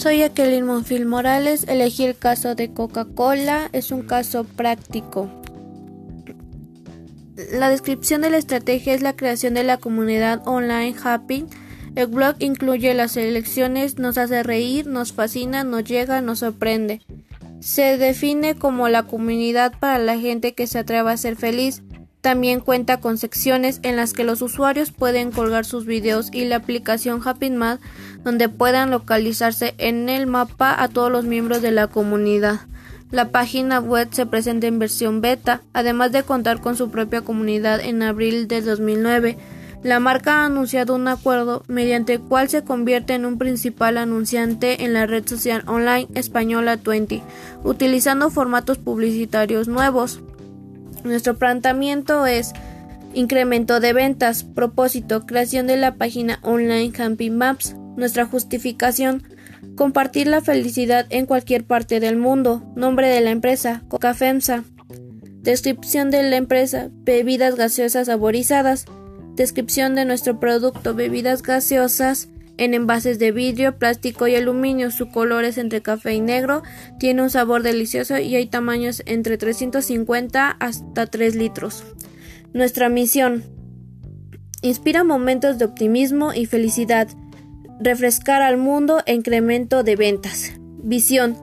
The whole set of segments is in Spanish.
Soy Jacqueline Monfil Morales. Elegí el caso de Coca-Cola. Es un caso práctico. La descripción de la estrategia es la creación de la comunidad online Happy. El blog incluye las elecciones, nos hace reír, nos fascina, nos llega, nos sorprende. Se define como la comunidad para la gente que se atreva a ser feliz. También cuenta con secciones en las que los usuarios pueden colgar sus videos y la aplicación HappyMad donde puedan localizarse en el mapa a todos los miembros de la comunidad. La página web se presenta en versión beta, además de contar con su propia comunidad en abril de 2009. La marca ha anunciado un acuerdo mediante el cual se convierte en un principal anunciante en la red social online española 20, utilizando formatos publicitarios nuevos. Nuestro planteamiento es incremento de ventas, propósito, creación de la página online Camping Maps, nuestra justificación, compartir la felicidad en cualquier parte del mundo, nombre de la empresa, Coca FEMSA, descripción de la empresa, bebidas gaseosas saborizadas, descripción de nuestro producto, bebidas gaseosas, en envases de vidrio, plástico y aluminio. Su color es entre café y negro, tiene un sabor delicioso y hay tamaños entre 350 hasta 3 litros. Nuestra misión inspira momentos de optimismo y felicidad, refrescar al mundo e incremento de ventas. Visión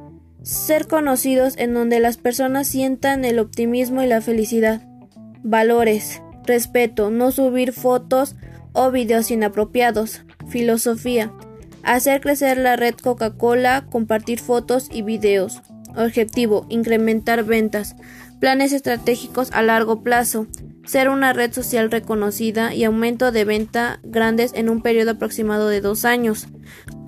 ser conocidos en donde las personas sientan el optimismo y la felicidad. Valores respeto, no subir fotos o videos inapropiados. Filosofía. Hacer crecer la red Coca-Cola, compartir fotos y videos. Objetivo. Incrementar ventas. Planes estratégicos a largo plazo. Ser una red social reconocida y aumento de venta grandes en un periodo aproximado de dos años.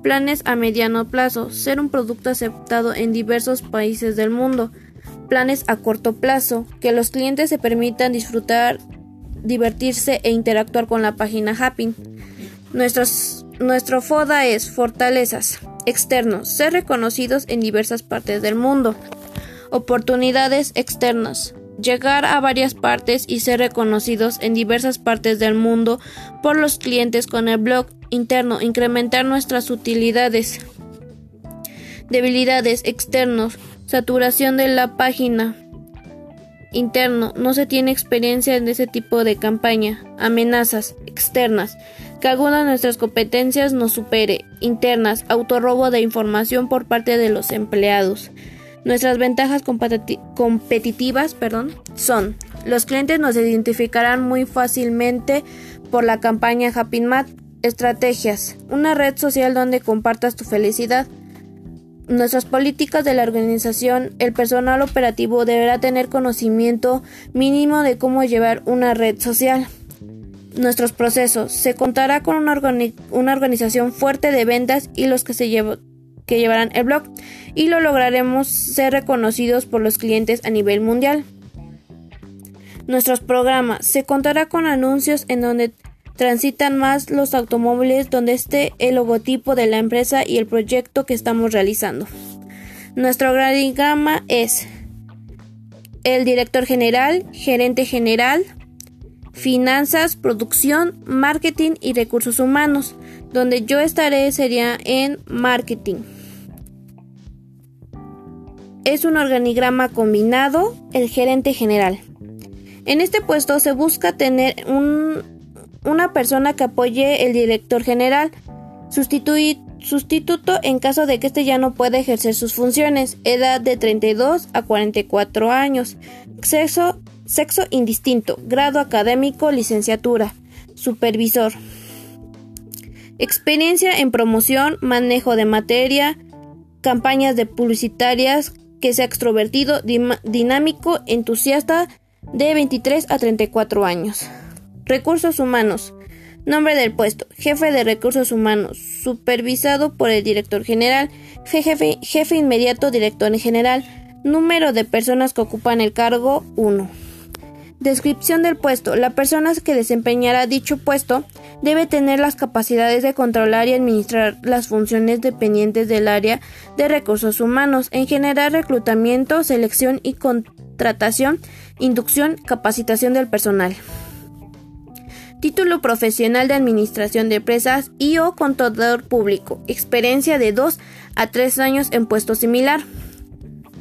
Planes a mediano plazo. Ser un producto aceptado en diversos países del mundo. Planes a corto plazo. Que los clientes se permitan disfrutar, divertirse e interactuar con la página Happy. Nuestros, nuestro FODA es fortalezas externos, ser reconocidos en diversas partes del mundo. Oportunidades externas, llegar a varias partes y ser reconocidos en diversas partes del mundo por los clientes con el blog interno, incrementar nuestras utilidades. Debilidades externos, saturación de la página interno, no se tiene experiencia en ese tipo de campaña. Amenazas externas, que alguna de nuestras competencias nos supere. Internas, autorrobo de información por parte de los empleados. Nuestras ventajas competitivas perdón, son los clientes nos identificarán muy fácilmente por la campaña Happy Mat. Estrategias. Una red social donde compartas tu felicidad. Nuestras políticas de la organización, el personal operativo deberá tener conocimiento mínimo de cómo llevar una red social nuestros procesos. Se contará con una, organización fuerte de ventas y los que se que llevarán el blog y lo lograremos ser reconocidos por los clientes a nivel mundial. Nuestros programas. Se contará con anuncios en donde transitan más los automóviles donde esté el logotipo de la empresa y el proyecto que estamos realizando. Nuestro organigrama es el director general, gerente general, finanzas, producción, marketing y recursos humanos. Donde yo estaré sería en marketing. Es un organigrama combinado, el gerente general. En este puesto se busca tener una persona que apoye el director general, sustituto en caso de que éste ya no pueda ejercer sus funciones, edad de 32 a 44 años, sexo Sexo indistinto. Grado académico, licenciatura. Supervisor. Experiencia en promoción, manejo de materia, campañas de publicitarias, que sea extrovertido, dinámico, entusiasta, de 23 a 34 años. Recursos humanos. Nombre del puesto. Jefe de recursos humanos. Supervisado por el director general. Jefe, inmediato, director general. Número de personas que ocupan el cargo 1. Descripción del puesto. La persona que desempeñará dicho puesto debe tener las capacidades de controlar y administrar las funciones dependientes del área de recursos humanos, en general reclutamiento, selección y contratación, inducción, capacitación del personal. Título profesional de administración de empresas y o contador público. Experiencia de 2 a 3 años en puesto similar.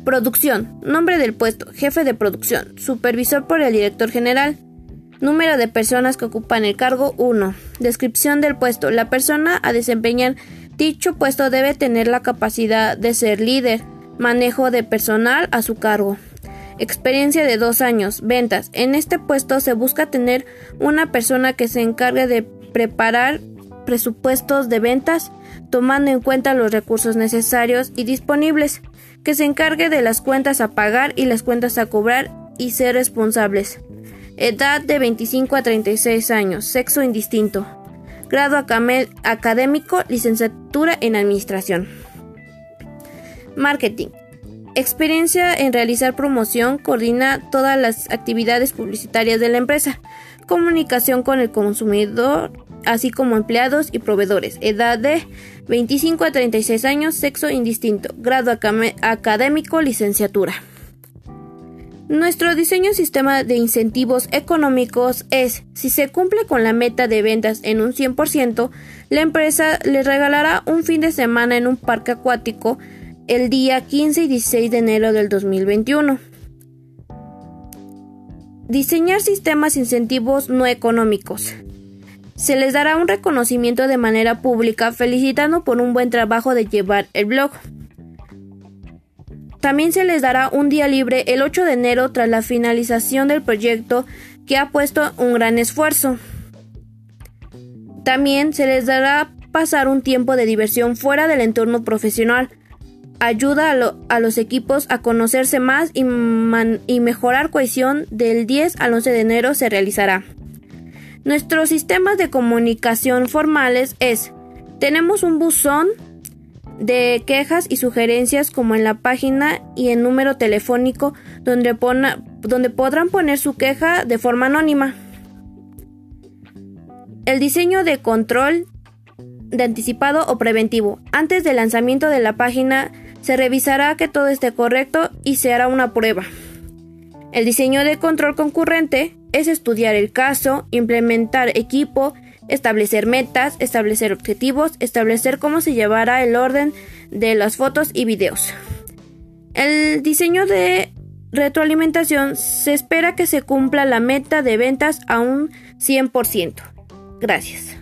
Producción. Nombre del puesto. Jefe de producción. Supervisor por el director general. Número de personas que ocupan el cargo 1. Descripción del puesto. La persona a desempeñar dicho puesto debe tener la capacidad de ser líder. Manejo de personal a su cargo. Experiencia de dos años. Ventas. En este puesto se busca tener una persona que se encargue de preparar presupuestos de ventas, tomando en cuenta los recursos necesarios y disponibles, que se encargue de las cuentas a pagar y las cuentas a cobrar y ser responsables. Edad de 25 a 36 años, sexo indistinto. Grado académico, licenciatura en administración. Marketing. Experiencia en realizar promoción, coordina todas las actividades publicitarias de la empresa. Comunicación con el consumidor, así como empleados y proveedores. Edad de 25 a 36 años, sexo indistinto. Grado académico, licenciatura. Nuestro diseño sistema de incentivos económicos es, si se cumple con la meta de ventas en un 100%, la empresa le regalará un fin de semana en un parque acuático el día 15 y 16 de enero del 2021. Diseñar sistemas incentivos no económicos. Se les dará un reconocimiento de manera pública felicitando por un buen trabajo de llevar el blog. También se les dará un día libre el 8 de enero tras la finalización del proyecto que ha puesto un gran esfuerzo. También se les dará pasar un tiempo de diversión fuera del entorno profesional, ayuda a, los equipos a conocerse más y, y mejorar cohesión del 10 al 11 de enero se realizará. Nuestros sistemas de comunicación formales es, tenemos un buzón de quejas y sugerencias como en la página y en número telefónico donde, donde podrán poner su queja de forma anónima. El diseño de control de anticipado o preventivo. Antes del lanzamiento de la página se revisará que todo esté correcto y se hará una prueba. El diseño de control concurrente es estudiar el caso, implementar equipo, establecer metas, establecer objetivos, establecer cómo se llevará el orden de las fotos y videos. El diseño de retroalimentación se espera que se cumpla la meta de ventas a un 100%. Gracias.